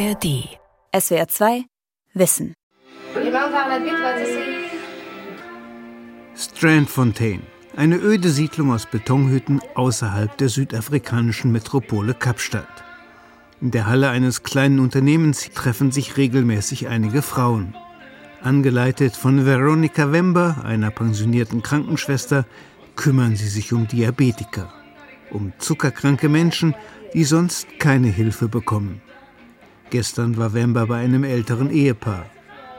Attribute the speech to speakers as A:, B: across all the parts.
A: ARD.
B: SWR 2 Wissen.
C: Strandfontein, eine öde Siedlung aus Betonhütten außerhalb der südafrikanischen Metropole Kapstadt. In der Halle eines kleinen Unternehmens treffen sich regelmäßig einige Frauen. Angeleitet von Veronica Wember, einer pensionierten Krankenschwester, kümmern sie sich um Diabetiker, um zuckerkranke Menschen, die sonst keine Hilfe bekommen. Gestern war Wember bei einem älteren Ehepaar.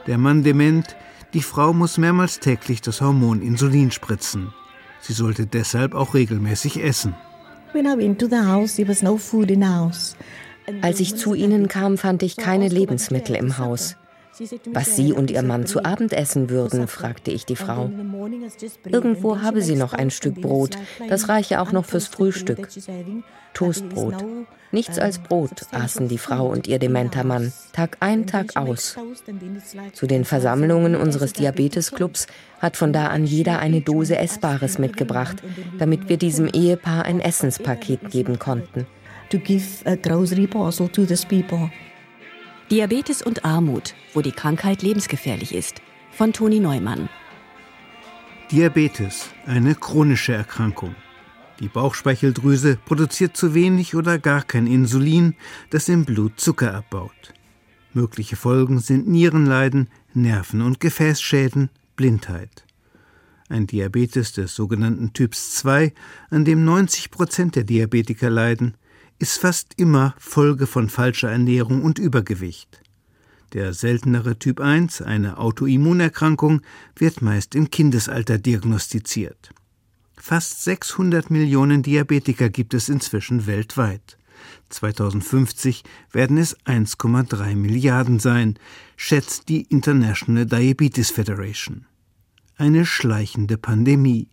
C: Der Mann dement, die Frau muss mehrmals täglich das Hormon Insulin spritzen. Sie sollte deshalb auch regelmäßig essen.
D: Als ich zu ihnen kam, fand ich keine Lebensmittel im Haus. Was sie und ihr Mann zu Abend essen würden, fragte ich die Frau. Irgendwo habe sie noch ein Stück Brot, das reiche auch noch fürs Frühstück. Toastbrot. Nichts als Brot aßen die Frau und ihr dementer Mann, Tag ein, Tag aus. Zu den Versammlungen unseres Diabetesclubs hat von da an jeder eine Dose Essbares mitgebracht, damit wir diesem Ehepaar ein Essenspaket geben konnten. To give a grocery
A: parcel to these people. Diabetes und Armut, wo die Krankheit lebensgefährlich ist. Von Toni Neumann.
C: Diabetes, eine chronische Erkrankung. Die Bauchspeicheldrüse produziert zu wenig oder gar kein Insulin, das im Blut Zucker abbaut. Mögliche Folgen sind Nierenleiden, Nerven- und Gefäßschäden, Blindheit. Ein Diabetes des sogenannten Typs 2, an dem 90 Prozent der Diabetiker leiden, ist fast immer Folge von falscher Ernährung und Übergewicht. Der seltenere Typ 1, eine Autoimmunerkrankung, wird meist im Kindesalter diagnostiziert. Fast 600 Millionen Diabetiker gibt es inzwischen weltweit. 2050 werden es 1,3 Milliarden sein, schätzt die International Diabetes Federation. Eine schleichende Pandemie.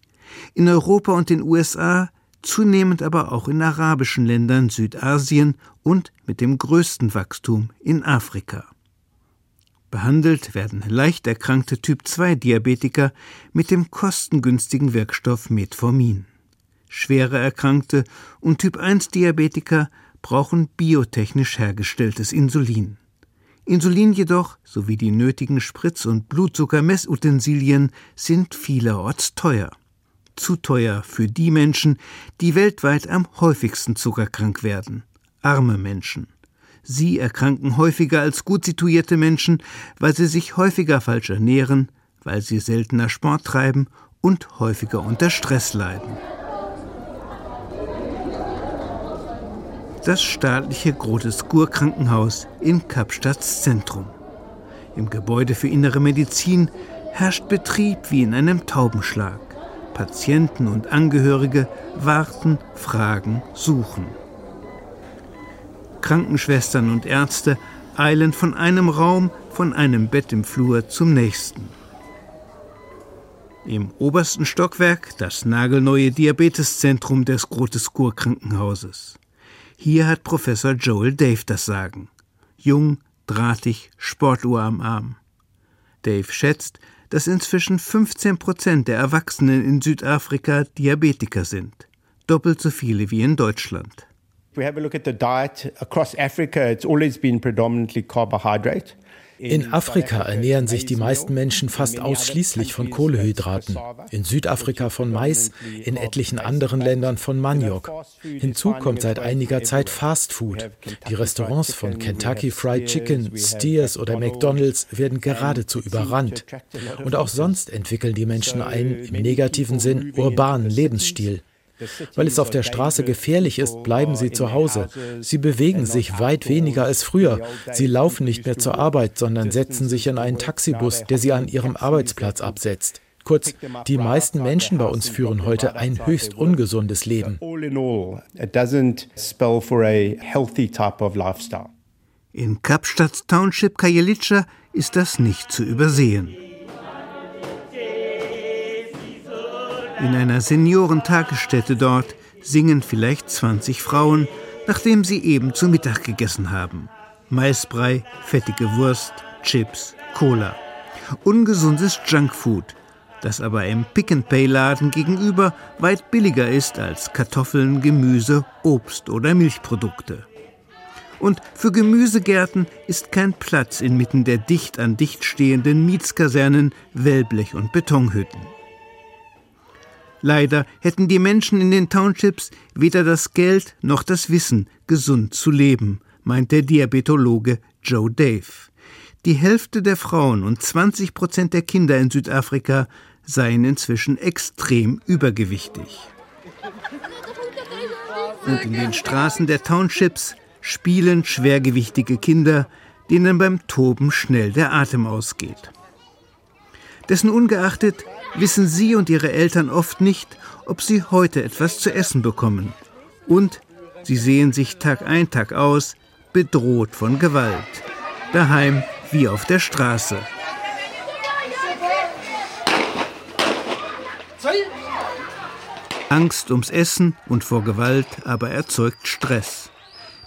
C: In Europa und den USA zunehmend aber auch in arabischen Ländern Südasien und mit dem größten Wachstum in Afrika. Behandelt werden leicht erkrankte Typ-2-Diabetiker mit dem kostengünstigen Wirkstoff Metformin. Schwere Erkrankte und Typ-1-Diabetiker brauchen biotechnisch hergestelltes Insulin. Insulin jedoch sowie die nötigen Spritz- und Blutzuckermessutensilien sind vielerorts teuer zu teuer für die Menschen, die weltweit am häufigsten zuckerkrank werden, arme Menschen. Sie erkranken häufiger als gut situierte Menschen, weil sie sich häufiger falsch ernähren, weil sie seltener Sport treiben und häufiger unter Stress leiden. Das staatliche Groteskur Krankenhaus in Kapstadts Zentrum. Im Gebäude für innere Medizin herrscht Betrieb wie in einem Taubenschlag. Patienten und Angehörige warten, fragen, suchen. Krankenschwestern und Ärzte eilen von einem Raum, von einem Bett im Flur zum nächsten. Im obersten Stockwerk das nagelneue Diabeteszentrum des Groteskur Krankenhauses. Hier hat Professor Joel Dave das Sagen. Jung, drahtig, Sportuhr am Arm. Dave schätzt, dass inzwischen 15 Prozent der Erwachsenen in Südafrika Diabetiker sind, doppelt so viele wie in Deutschland.
E: we have a look at the diet across Africa, it's always been predominantly carbohydrate.
F: In Afrika ernähren sich die meisten Menschen fast ausschließlich von Kohlehydraten, in Südafrika von Mais, in etlichen anderen Ländern von Maniok. Hinzu kommt seit einiger Zeit Fast Food. Die Restaurants von Kentucky Fried Chicken, Steers oder McDonald's werden geradezu überrannt. Und auch sonst entwickeln die Menschen einen im negativen Sinn urbanen Lebensstil. Weil es auf der Straße gefährlich ist, bleiben sie zu Hause. Sie bewegen sich weit weniger als früher. Sie laufen nicht mehr zur Arbeit, sondern setzen sich in einen Taxibus, der sie an ihrem Arbeitsplatz absetzt. Kurz, die meisten Menschen bei uns führen heute ein höchst ungesundes Leben.
C: In Kapstadt Township Kajelica ist das nicht zu übersehen. In einer Seniorentagesstätte dort singen vielleicht 20 Frauen, nachdem sie eben zu Mittag gegessen haben. Maisbrei, fettige Wurst, Chips, Cola. Ungesundes Junkfood, das aber im Pick-and-Pay-Laden gegenüber weit billiger ist als Kartoffeln, Gemüse, Obst oder Milchprodukte. Und für Gemüsegärten ist kein Platz inmitten der dicht an dicht stehenden Mietskasernen, Wellblech- und Betonhütten. Leider hätten die Menschen in den Townships weder das Geld noch das Wissen, gesund zu leben, meint der Diabetologe Joe Dave. Die Hälfte der Frauen und 20 Prozent der Kinder in Südafrika seien inzwischen extrem übergewichtig. Und in den Straßen der Townships spielen schwergewichtige Kinder, denen beim Toben schnell der Atem ausgeht. Dessen ungeachtet wissen sie und ihre Eltern oft nicht, ob sie heute etwas zu essen bekommen. Und sie sehen sich Tag ein, Tag aus bedroht von Gewalt. Daheim wie auf der Straße. Angst ums Essen und vor Gewalt aber erzeugt Stress,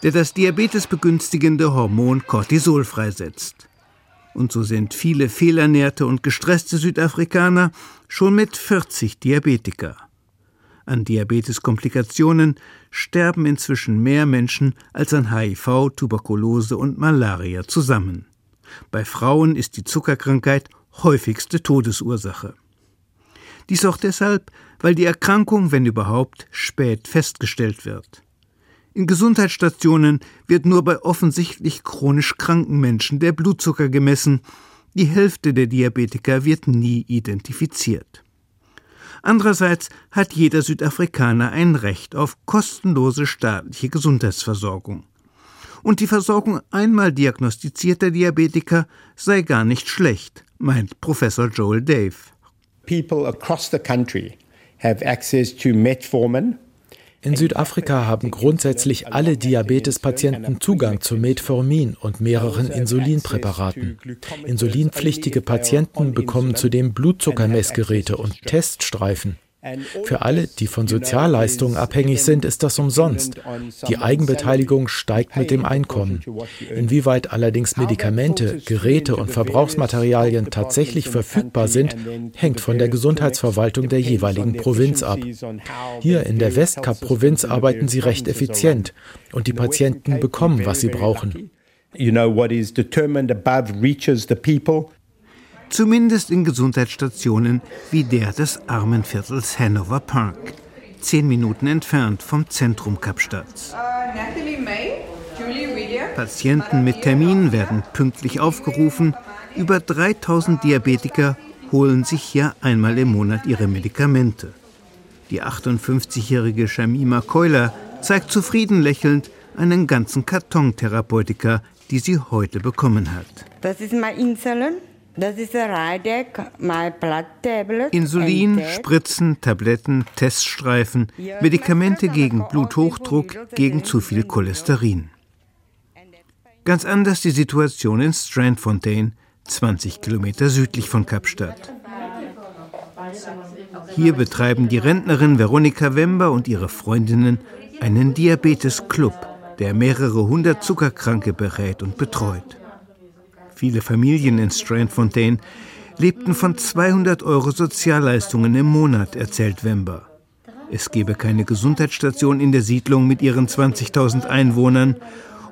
C: der das Diabetes begünstigende Hormon Cortisol freisetzt. Und so sind viele fehlernährte und gestresste Südafrikaner schon mit 40 Diabetiker. An Diabeteskomplikationen sterben inzwischen mehr Menschen als an HIV, Tuberkulose und Malaria zusammen. Bei Frauen ist die Zuckerkrankheit häufigste Todesursache. Dies auch deshalb, weil die Erkrankung, wenn überhaupt, spät festgestellt wird. In Gesundheitsstationen wird nur bei offensichtlich chronisch kranken Menschen der Blutzucker gemessen, die Hälfte der Diabetiker wird nie identifiziert. Andererseits hat jeder Südafrikaner ein Recht auf kostenlose staatliche Gesundheitsversorgung. Und die Versorgung einmal diagnostizierter Diabetiker sei gar nicht schlecht, meint Professor Joel Dave
E: people across the country have access to metformin.
F: In Südafrika haben grundsätzlich alle Diabetespatienten Zugang zu Metformin und mehreren Insulinpräparaten. Insulinpflichtige Patienten bekommen zudem Blutzuckermessgeräte und Teststreifen. Für alle, die von Sozialleistungen abhängig sind, ist das umsonst. Die Eigenbeteiligung steigt mit dem Einkommen. Inwieweit allerdings Medikamente, Geräte und Verbrauchsmaterialien tatsächlich verfügbar sind, hängt von der Gesundheitsverwaltung der jeweiligen Provinz ab. Hier in der Westkap-Provinz arbeiten sie recht effizient und die Patienten bekommen, was sie brauchen. You know what is determined above reaches the people
C: zumindest in Gesundheitsstationen wie der des Armenviertels Hanover Park, zehn Minuten entfernt vom Zentrum Kapstadts. Patienten mit Termin werden pünktlich aufgerufen. Über 3000 Diabetiker holen sich hier einmal im Monat ihre Medikamente. Die 58-jährige Shamima Keuler zeigt zufrieden lächelnd einen ganzen Karton Therapeutika, die sie heute bekommen hat.
G: Das ist mein Insulin. Das ist mein
C: Insulin, Spritzen, Tabletten, Teststreifen, Medikamente gegen Bluthochdruck, gegen zu viel Cholesterin. Ganz anders die Situation in Strandfontein, 20 Kilometer südlich von Kapstadt. Hier betreiben die Rentnerin Veronika Wember und ihre Freundinnen einen Diabetes-Club, der mehrere hundert Zuckerkranke berät und betreut. Viele Familien in Strandfontein lebten von 200 Euro Sozialleistungen im Monat, erzählt Wember. Es gebe keine Gesundheitsstation in der Siedlung mit ihren 20.000 Einwohnern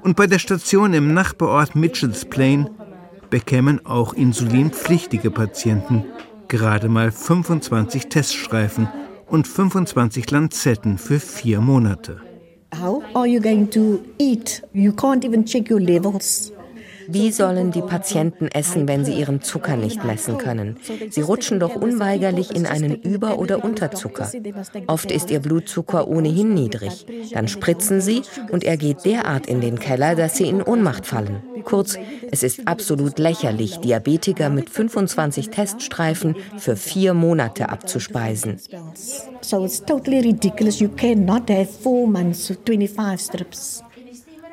C: und bei der Station im Nachbarort Mitchells Plain bekämen auch insulinpflichtige Patienten gerade mal 25 Teststreifen und 25 Lanzetten für vier Monate.
H: How are you going to eat? You can't even check your levels.
D: Wie sollen die Patienten essen, wenn sie ihren Zucker nicht messen können? Sie rutschen doch unweigerlich in einen Über- oder Unterzucker. Oft ist ihr Blutzucker ohnehin niedrig. Dann spritzen sie und er geht derart in den Keller, dass sie in Ohnmacht fallen. Kurz, es ist absolut lächerlich, Diabetiker mit 25 Teststreifen für vier Monate abzuspeisen. So it's totally ridiculous. You cannot have
C: four months of 25 strips.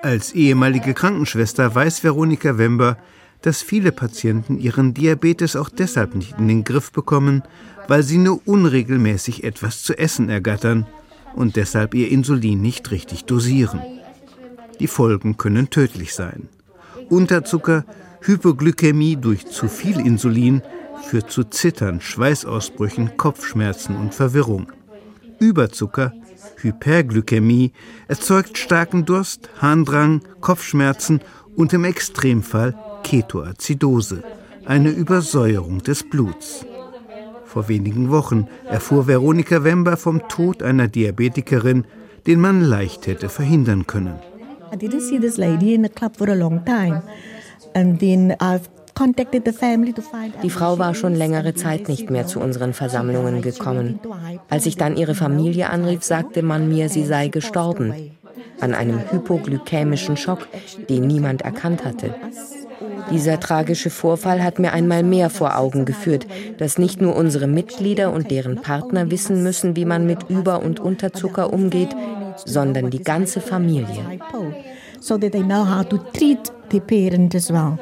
C: Als ehemalige Krankenschwester weiß Veronika Wember, dass viele Patienten ihren Diabetes auch deshalb nicht in den Griff bekommen, weil sie nur unregelmäßig etwas zu essen ergattern und deshalb ihr Insulin nicht richtig dosieren. Die Folgen können tödlich sein. Unterzucker, Hypoglykämie durch zu viel Insulin führt zu Zittern, Schweißausbrüchen, Kopfschmerzen und Verwirrung. Überzucker Hyperglykämie erzeugt starken Durst, Harndrang, Kopfschmerzen und im Extremfall Ketoazidose, eine Übersäuerung des Bluts. Vor wenigen Wochen erfuhr Veronika Wember vom Tod einer Diabetikerin, den man leicht hätte verhindern können. I didn't see this lady in the club for a long time.
D: And then I've die Frau war schon längere Zeit nicht mehr zu unseren Versammlungen gekommen. Als ich dann ihre Familie anrief, sagte man mir, sie sei gestorben. An einem hypoglykämischen Schock, den niemand erkannt hatte. Dieser tragische Vorfall hat mir einmal mehr vor Augen geführt, dass nicht nur unsere Mitglieder und deren Partner wissen müssen, wie man mit Über- und Unterzucker umgeht, sondern die ganze Familie. So that they know how to treat the
C: parent as well.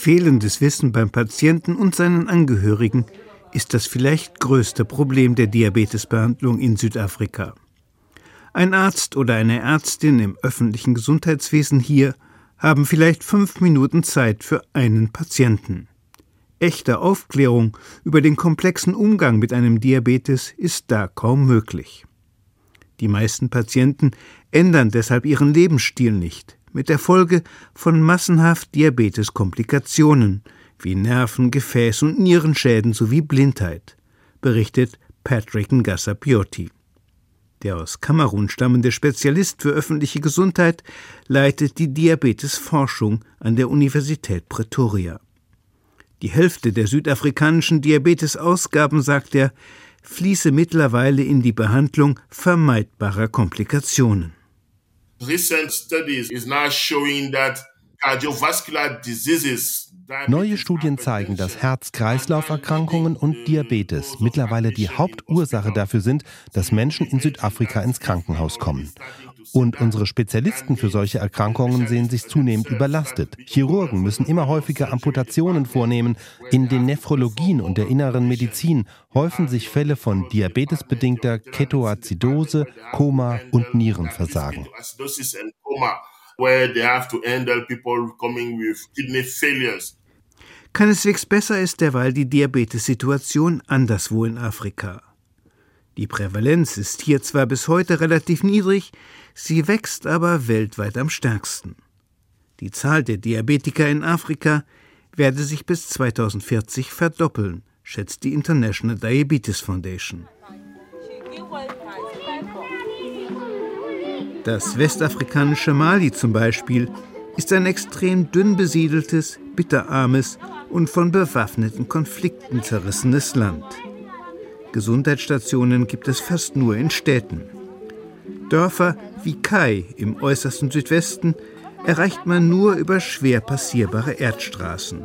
C: Fehlendes Wissen beim Patienten und seinen Angehörigen ist das vielleicht größte Problem der Diabetesbehandlung in Südafrika. Ein Arzt oder eine Ärztin im öffentlichen Gesundheitswesen hier haben vielleicht fünf Minuten Zeit für einen Patienten. Echte Aufklärung über den komplexen Umgang mit einem Diabetes ist da kaum möglich. Die meisten Patienten ändern deshalb ihren Lebensstil nicht mit der Folge von massenhaft Diabeteskomplikationen wie Nerven-, Gefäß- und Nierenschäden sowie Blindheit, berichtet Patrick Ngassa Pioti. Der aus Kamerun stammende Spezialist für öffentliche Gesundheit leitet die Diabetesforschung an der Universität Pretoria. Die Hälfte der südafrikanischen Diabetesausgaben, sagt er, fließe mittlerweile in die Behandlung vermeidbarer Komplikationen.
I: Recent studies is now showing that cardiovascular diseases
J: Neue Studien zeigen, dass Herz-Kreislauf-Erkrankungen und Diabetes mittlerweile die Hauptursache dafür sind, dass Menschen in Südafrika ins Krankenhaus kommen. Und unsere Spezialisten für solche Erkrankungen sehen sich zunehmend überlastet. Chirurgen müssen immer häufiger Amputationen vornehmen. In den Nephrologien und der inneren Medizin häufen sich Fälle von diabetesbedingter Ketoazidose, Koma und Nierenversagen.
C: Keineswegs besser ist derweil die Diabetessituation anderswo in Afrika. Die Prävalenz ist hier zwar bis heute relativ niedrig, sie wächst aber weltweit am stärksten. Die Zahl der Diabetiker in Afrika werde sich bis 2040 verdoppeln, schätzt die International Diabetes Foundation. Das westafrikanische Mali zum Beispiel ist ein extrem dünn besiedeltes, bitterarmes und von bewaffneten Konflikten zerrissenes Land. Gesundheitsstationen gibt es fast nur in Städten. Dörfer wie Kai im äußersten Südwesten erreicht man nur über schwer passierbare Erdstraßen.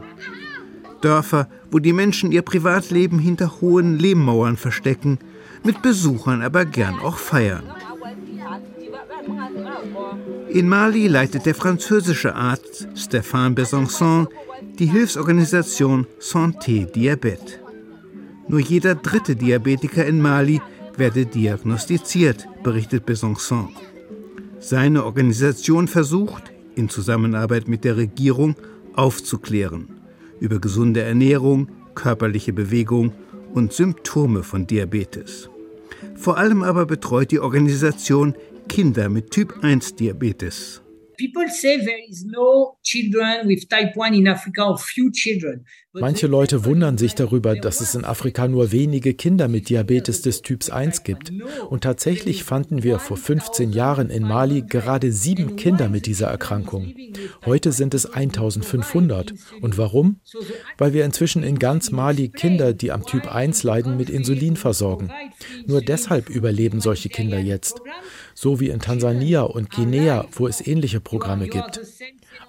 C: Dörfer, wo die Menschen ihr Privatleben hinter hohen Lehmmauern verstecken, mit Besuchern aber gern auch feiern. In Mali leitet der französische Arzt Stéphane Besançon die Hilfsorganisation Santé Diabète. Nur jeder dritte Diabetiker in Mali werde diagnostiziert, berichtet Besançon. Seine Organisation versucht, in Zusammenarbeit mit der Regierung, aufzuklären über gesunde Ernährung, körperliche Bewegung und Symptome von Diabetes. Vor allem aber betreut die Organisation Kinder mit Typ-1-Diabetes. People say there is no children with type 1 in Africa or
F: few children. Manche Leute wundern sich darüber, dass es in Afrika nur wenige Kinder mit Diabetes des Typs 1 gibt. Und tatsächlich fanden wir vor 15 Jahren in Mali gerade sieben Kinder mit dieser Erkrankung. Heute sind es 1500. Und warum? Weil wir inzwischen in ganz Mali Kinder, die am Typ 1 leiden, mit Insulin versorgen. Nur deshalb überleben solche Kinder jetzt. So wie in Tansania und Guinea, wo es ähnliche Programme gibt.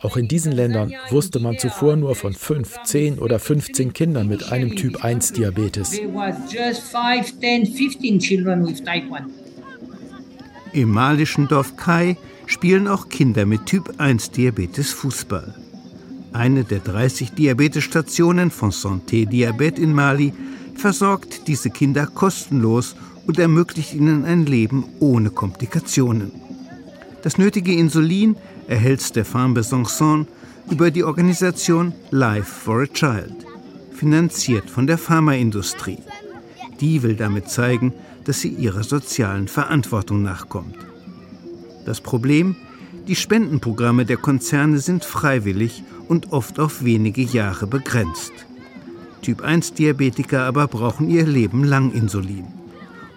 F: Auch in diesen Ländern wusste man zuvor nur von 5, 10 oder 15 Kindern mit einem Typ 1 Diabetes.
C: Im malischen Dorf Kai spielen auch Kinder mit Typ 1 Diabetes Fußball. Eine der 30 Diabetesstationen von Santé Diabet in Mali versorgt diese Kinder kostenlos und ermöglicht ihnen ein Leben ohne Komplikationen. Das nötige Insulin erhält Stéphane Besançon über die Organisation Life for a Child, finanziert von der Pharmaindustrie. Die will damit zeigen, dass sie ihrer sozialen Verantwortung nachkommt. Das Problem? Die Spendenprogramme der Konzerne sind freiwillig und oft auf wenige Jahre begrenzt. Typ-1-Diabetiker aber brauchen ihr Leben lang Insulin.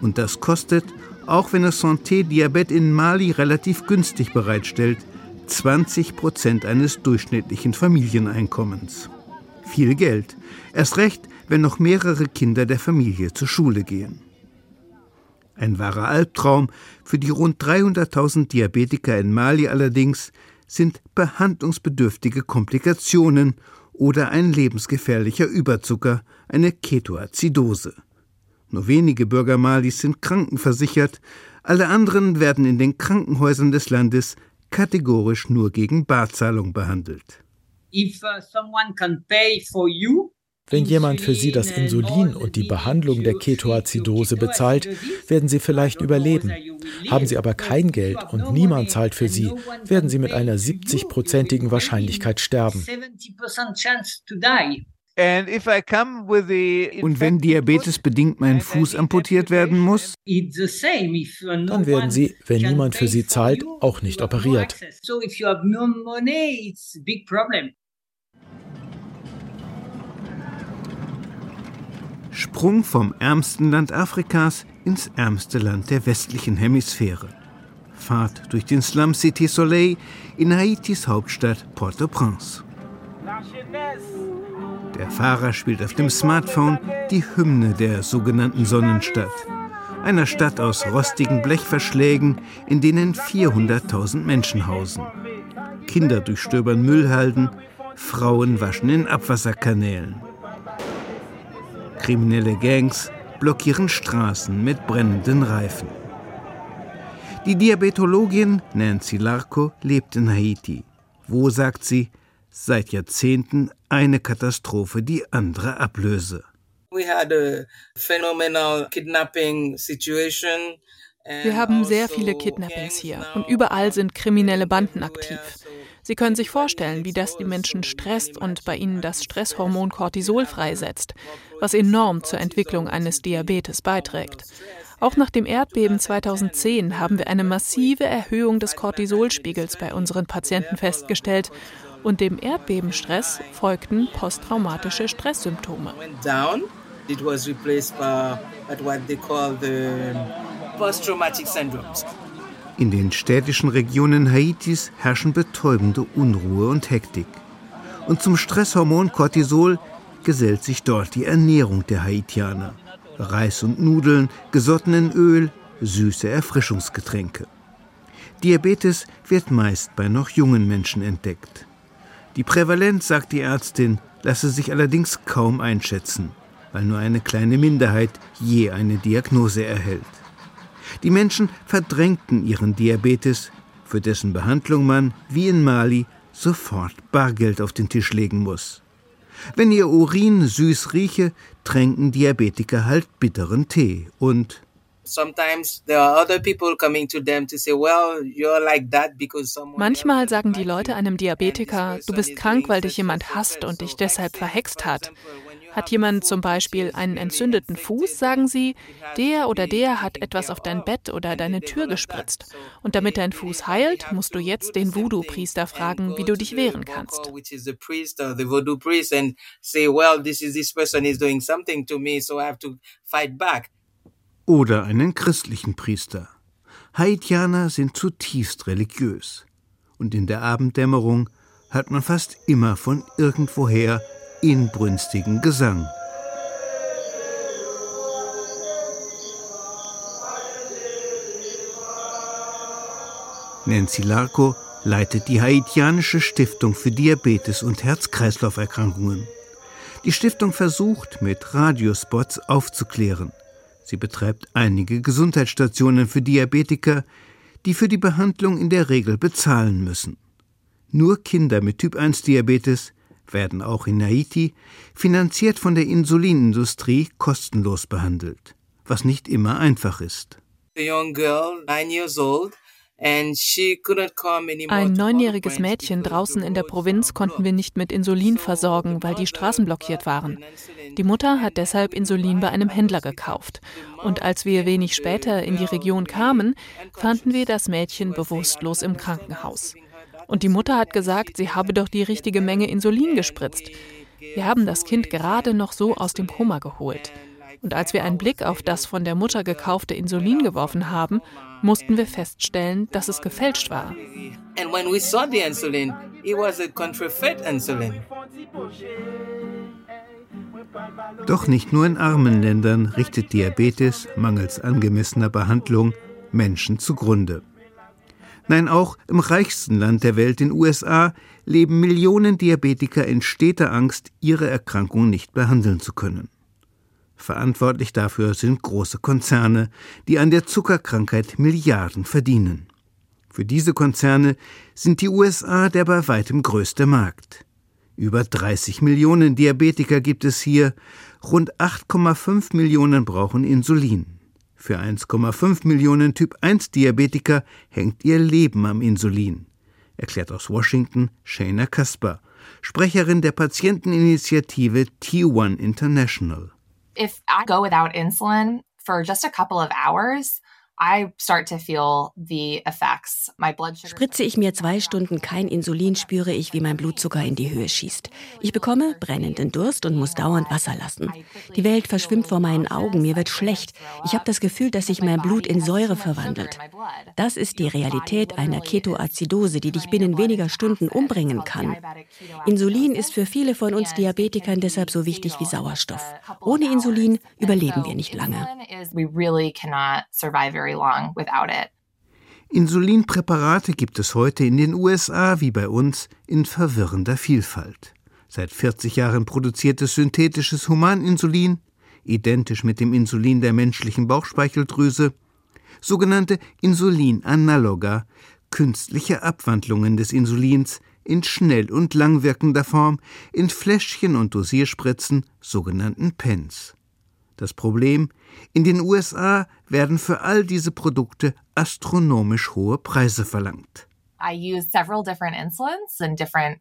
C: Und das kostet, auch wenn es Santé Diabet in Mali relativ günstig bereitstellt, 20 Prozent eines durchschnittlichen Familieneinkommens. Viel Geld. Erst recht, wenn noch mehrere Kinder der Familie zur Schule gehen. Ein wahrer Albtraum für die rund 300.000 Diabetiker in Mali allerdings sind behandlungsbedürftige Komplikationen oder ein lebensgefährlicher Überzucker, eine Ketoazidose. Nur wenige Bürger Malis sind krankenversichert, alle anderen werden in den Krankenhäusern des Landes kategorisch nur gegen Barzahlung behandelt.
K: If uh, someone can pay for you,
F: wenn jemand für Sie das Insulin und die Behandlung der Ketoazidose bezahlt, werden Sie vielleicht überleben. Haben Sie aber kein Geld und niemand zahlt für Sie, werden Sie mit einer 70-prozentigen Wahrscheinlichkeit sterben.
C: Und wenn Diabetes bedingt mein Fuß amputiert werden muss?
F: Dann werden Sie, wenn niemand für Sie zahlt, auch nicht operiert.
C: Sprung vom ärmsten Land Afrikas ins ärmste Land der westlichen Hemisphäre. Fahrt durch den Slum City Soleil in Haitis Hauptstadt Port-au-Prince. Der Fahrer spielt auf dem Smartphone die Hymne der sogenannten Sonnenstadt. Einer Stadt aus rostigen Blechverschlägen, in denen 400.000 Menschen hausen. Kinder durchstöbern Müllhalden, Frauen waschen in Abwasserkanälen. Kriminelle Gangs blockieren Straßen mit brennenden Reifen. Die Diabetologin Nancy Larco lebt in Haiti. Wo, sagt sie, seit Jahrzehnten eine Katastrophe die andere ablöse.
L: Wir haben sehr viele Kidnappings hier und überall sind kriminelle Banden aktiv. Sie können sich vorstellen, wie das die Menschen stresst und bei ihnen das Stresshormon Cortisol freisetzt, was enorm zur Entwicklung eines Diabetes beiträgt. Auch nach dem Erdbeben 2010 haben wir eine massive Erhöhung des Cortisolspiegels bei unseren Patienten festgestellt und dem Erdbebenstress folgten posttraumatische Stresssymptome.
C: In den städtischen Regionen Haitis herrschen betäubende Unruhe und Hektik. Und zum Stresshormon Cortisol gesellt sich dort die Ernährung der Haitianer. Reis und Nudeln, gesotten in Öl, süße Erfrischungsgetränke. Diabetes wird meist bei noch jungen Menschen entdeckt. Die Prävalenz, sagt die Ärztin, lasse sich allerdings kaum einschätzen, weil nur eine kleine Minderheit je eine Diagnose erhält. Die Menschen verdrängten ihren Diabetes, für dessen Behandlung man, wie in Mali, sofort Bargeld auf den Tisch legen muss. Wenn ihr Urin süß rieche, tränken Diabetiker halt bitteren Tee und
L: Manchmal sagen die Leute einem Diabetiker, du bist krank, weil dich jemand hasst und dich deshalb verhext hat. Hat jemand zum Beispiel einen entzündeten Fuß, sagen sie, der oder der hat etwas auf dein Bett oder deine Tür gespritzt. Und damit dein Fuß heilt, musst du jetzt den Voodoo-Priester fragen, wie du dich wehren kannst.
C: Oder einen christlichen Priester. Haitianer sind zutiefst religiös. Und in der Abenddämmerung hört man fast immer von irgendwoher inbrünstigen Gesang. Nancy Larco leitet die Haitianische Stiftung für Diabetes und Herz-Kreislauf-Erkrankungen. Die Stiftung versucht, mit Radiospots aufzuklären. Sie betreibt einige Gesundheitsstationen für Diabetiker, die für die Behandlung in der Regel bezahlen müssen. Nur Kinder mit Typ-1-Diabetes werden auch in Haiti, finanziert von der Insulinindustrie, kostenlos behandelt, was nicht immer einfach ist.
L: Ein neunjähriges Mädchen draußen in der Provinz konnten wir nicht mit Insulin versorgen, weil die Straßen blockiert waren. Die Mutter hat deshalb Insulin bei einem Händler gekauft. Und als wir wenig später in die Region kamen, fanden wir das Mädchen bewusstlos im Krankenhaus. Und die Mutter hat gesagt, sie habe doch die richtige Menge Insulin gespritzt. Wir haben das Kind gerade noch so aus dem Koma geholt. Und als wir einen Blick auf das von der Mutter gekaufte Insulin geworfen haben, mussten wir feststellen, dass es gefälscht war.
C: Doch nicht nur in armen Ländern richtet Diabetes mangels angemessener Behandlung Menschen zugrunde. Nein, auch im reichsten Land der Welt, den USA, leben Millionen Diabetiker in steter Angst, ihre Erkrankung nicht behandeln zu können. Verantwortlich dafür sind große Konzerne, die an der Zuckerkrankheit Milliarden verdienen. Für diese Konzerne sind die USA der bei weitem größte Markt. Über 30 Millionen Diabetiker gibt es hier, rund 8,5 Millionen brauchen Insulin. Für 1,5 Millionen Typ-1-Diabetiker hängt ihr Leben am Insulin, erklärt aus Washington Shana Kasper, Sprecherin der Patienteninitiative T1 International
M: if I go without insulin for just a couple of hours,
A: Spritze ich mir zwei Stunden kein Insulin, spüre ich, wie mein Blutzucker in die Höhe schießt. Ich bekomme brennenden Durst und muss dauernd Wasser lassen. Die Welt verschwimmt vor meinen Augen, mir wird schlecht. Ich habe das Gefühl, dass sich mein Blut in Säure verwandelt. Das ist die Realität einer Ketoazidose, die dich binnen weniger Stunden umbringen kann. Insulin ist für viele von uns Diabetikern deshalb so wichtig wie Sauerstoff. Ohne Insulin überleben wir nicht lange
M: very long without it.
C: Insulinpräparate gibt es heute in den USA wie bei uns in verwirrender Vielfalt. Seit 40 Jahren produziertes synthetisches Humaninsulin, identisch mit dem Insulin der menschlichen Bauchspeicheldrüse, sogenannte Insulinanaloga, künstliche Abwandlungen des Insulins in schnell und langwirkender Form, in Fläschchen und Dosierspritzen, sogenannten Pens. Das Problem, in den USA werden für all diese Produkte astronomisch hohe Preise verlangt.
M: I use several different insulins and different.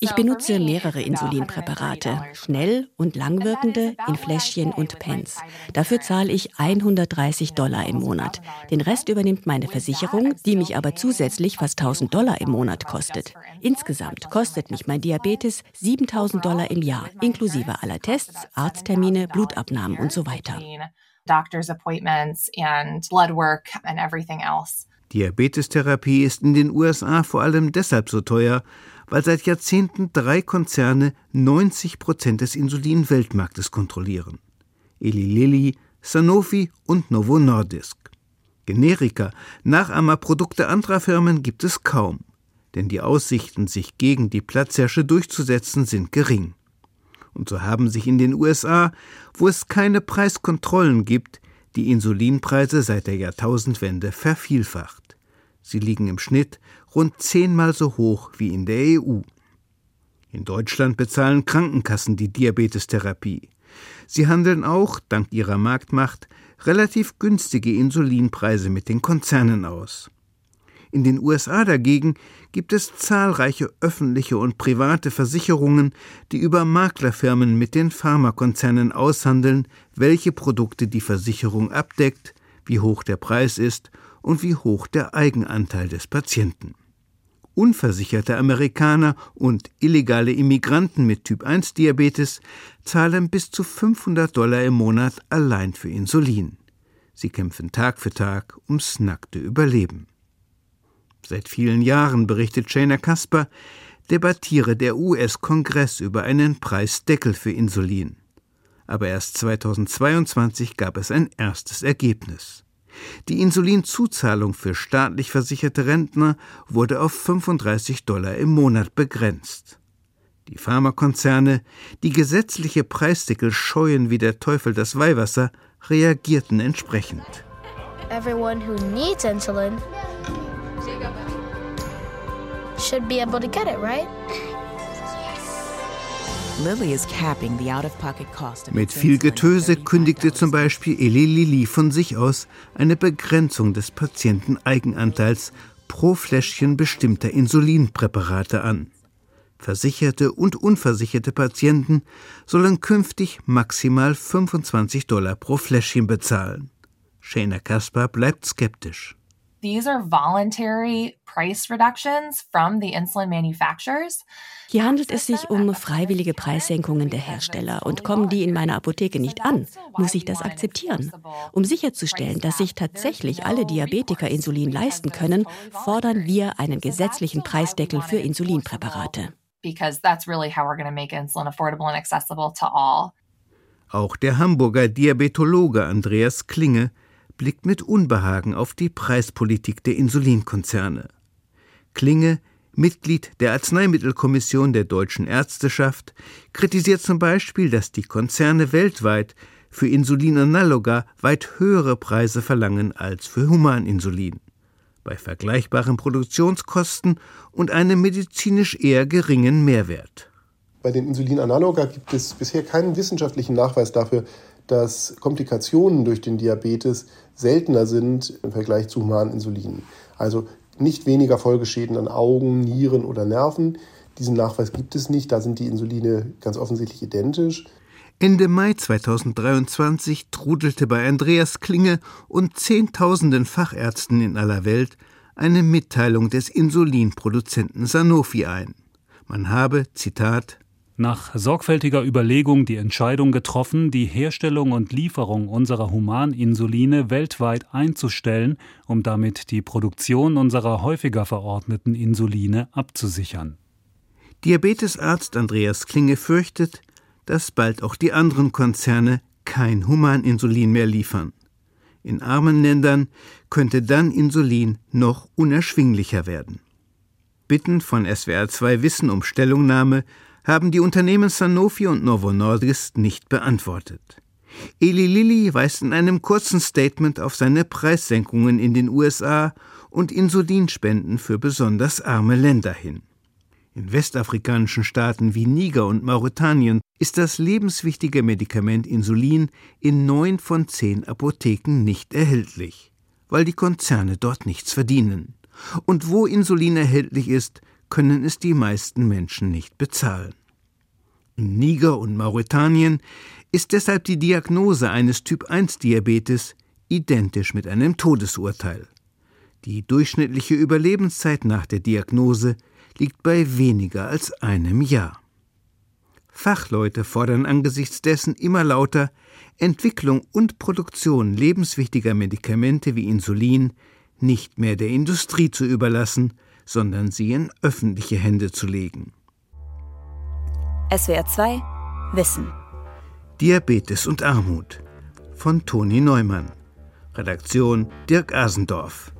A: Ich benutze mehrere Insulinpräparate, schnell und langwirkende in Fläschchen und Pens. Dafür zahle ich 130 Dollar im Monat. Den Rest übernimmt meine Versicherung, die mich aber zusätzlich fast 1000 Dollar im Monat kostet. Insgesamt kostet mich mein Diabetes 7000 Dollar im Jahr, inklusive aller Tests, Arzttermine, Blutabnahmen und so weiter.
M: Doctor's appointments and blood work and everything else.
C: Diabetestherapie ist in den USA vor allem deshalb so teuer, weil seit Jahrzehnten drei Konzerne 90 Prozent des Insulin-Weltmarktes kontrollieren. Eli Lilly, Sanofi und Novo Nordisk. Generika, Nachahmerprodukte anderer Firmen gibt es kaum, denn die Aussichten, sich gegen die Platzhirsche durchzusetzen, sind gering. Und so haben sich in den USA, wo es keine Preiskontrollen gibt, die Insulinpreise seit der Jahrtausendwende vervielfacht. Sie liegen im Schnitt rund zehnmal so hoch wie in der EU. In Deutschland bezahlen Krankenkassen die Diabetestherapie. Sie handeln auch, dank ihrer Marktmacht, relativ günstige Insulinpreise mit den Konzernen aus. In den USA dagegen gibt es zahlreiche öffentliche und private Versicherungen, die über Maklerfirmen mit den Pharmakonzernen aushandeln, welche Produkte die Versicherung abdeckt, wie hoch der Preis ist und wie hoch der Eigenanteil des Patienten. Unversicherte Amerikaner und illegale Immigranten mit Typ-1-Diabetes zahlen bis zu 500 Dollar im Monat allein für Insulin. Sie kämpfen Tag für Tag ums nackte Überleben. Seit vielen Jahren, berichtet Shana Kasper, debattiere der US-Kongress über einen Preisdeckel für Insulin. Aber erst 2022 gab es ein erstes Ergebnis. Die Insulinzuzahlung für staatlich versicherte Rentner wurde auf 35 Dollar im Monat begrenzt. Die Pharmakonzerne, die gesetzliche Preisdeckel scheuen wie der Teufel das Weihwasser, reagierten entsprechend. Everyone who needs insulin should be able to get it, right? Mit viel Getöse kündigte zum Beispiel Eli Lilly von sich aus eine Begrenzung des Patienteneigenanteils pro Fläschchen bestimmter Insulinpräparate an. Versicherte und unversicherte Patienten sollen künftig maximal 25 Dollar pro Fläschchen bezahlen. Shana Kaspar bleibt skeptisch.
M: These are voluntary price reductions from the insulin manufacturers.
A: Hier handelt es sich um freiwillige Preissenkungen der Hersteller. Und kommen die in meiner Apotheke nicht an, muss ich das akzeptieren. Um sicherzustellen, dass sich tatsächlich alle Diabetiker Insulin leisten können, fordern wir einen gesetzlichen Preisdeckel für Insulinpräparate.
C: Auch der Hamburger Diabetologe Andreas Klinge blickt mit Unbehagen auf die Preispolitik der Insulinkonzerne. Klinge, Mitglied der Arzneimittelkommission der deutschen Ärzteschaft, kritisiert zum Beispiel, dass die Konzerne weltweit für Insulinanaloga weit höhere Preise verlangen als für Humaninsulin. Bei vergleichbaren Produktionskosten und einem medizinisch eher geringen Mehrwert.
N: Bei den Insulinanaloga gibt es bisher keinen wissenschaftlichen Nachweis dafür, dass Komplikationen durch den Diabetes seltener sind im Vergleich zu humanen Insulinen. Also nicht weniger Folgeschäden an Augen, Nieren oder Nerven. Diesen Nachweis gibt es nicht, da sind die Insuline ganz offensichtlich identisch.
C: Ende Mai 2023 trudelte bei Andreas Klinge und Zehntausenden Fachärzten in aller Welt eine Mitteilung des Insulinproduzenten Sanofi ein. Man habe, Zitat,
O: nach sorgfältiger Überlegung die Entscheidung getroffen, die Herstellung und Lieferung unserer Humaninsuline weltweit einzustellen, um damit die Produktion unserer häufiger verordneten Insuline abzusichern.
C: Diabetesarzt Andreas Klinge fürchtet, dass bald auch die anderen Konzerne kein Humaninsulin mehr liefern. In armen Ländern könnte dann Insulin noch unerschwinglicher werden. Bitten von SWR2 Wissen um Stellungnahme haben die Unternehmen Sanofi und Novo Nordisk nicht beantwortet. Eli Lilly weist in einem kurzen Statement auf seine Preissenkungen in den USA und Insulinspenden für besonders arme Länder hin. In westafrikanischen Staaten wie Niger und Mauretanien ist das lebenswichtige Medikament Insulin in neun von zehn Apotheken nicht erhältlich, weil die Konzerne dort nichts verdienen. Und wo Insulin erhältlich ist, können es die meisten Menschen nicht bezahlen. In Niger und Mauretanien ist deshalb die Diagnose eines Typ-1-Diabetes identisch mit einem Todesurteil. Die durchschnittliche Überlebenszeit nach der Diagnose liegt bei weniger als einem Jahr. Fachleute fordern angesichts dessen immer lauter, Entwicklung und Produktion lebenswichtiger Medikamente wie Insulin nicht mehr der Industrie zu überlassen, sondern sie in öffentliche Hände zu legen.
B: SWR 2 Wissen
C: Diabetes und Armut von Toni Neumann. Redaktion Dirk Asendorf.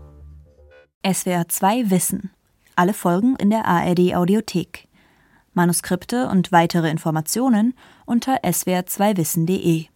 B: SWR 2 Wissen. Alle Folgen in der ARD Audiothek. Manuskripte und weitere Informationen unter swr2wissen.de.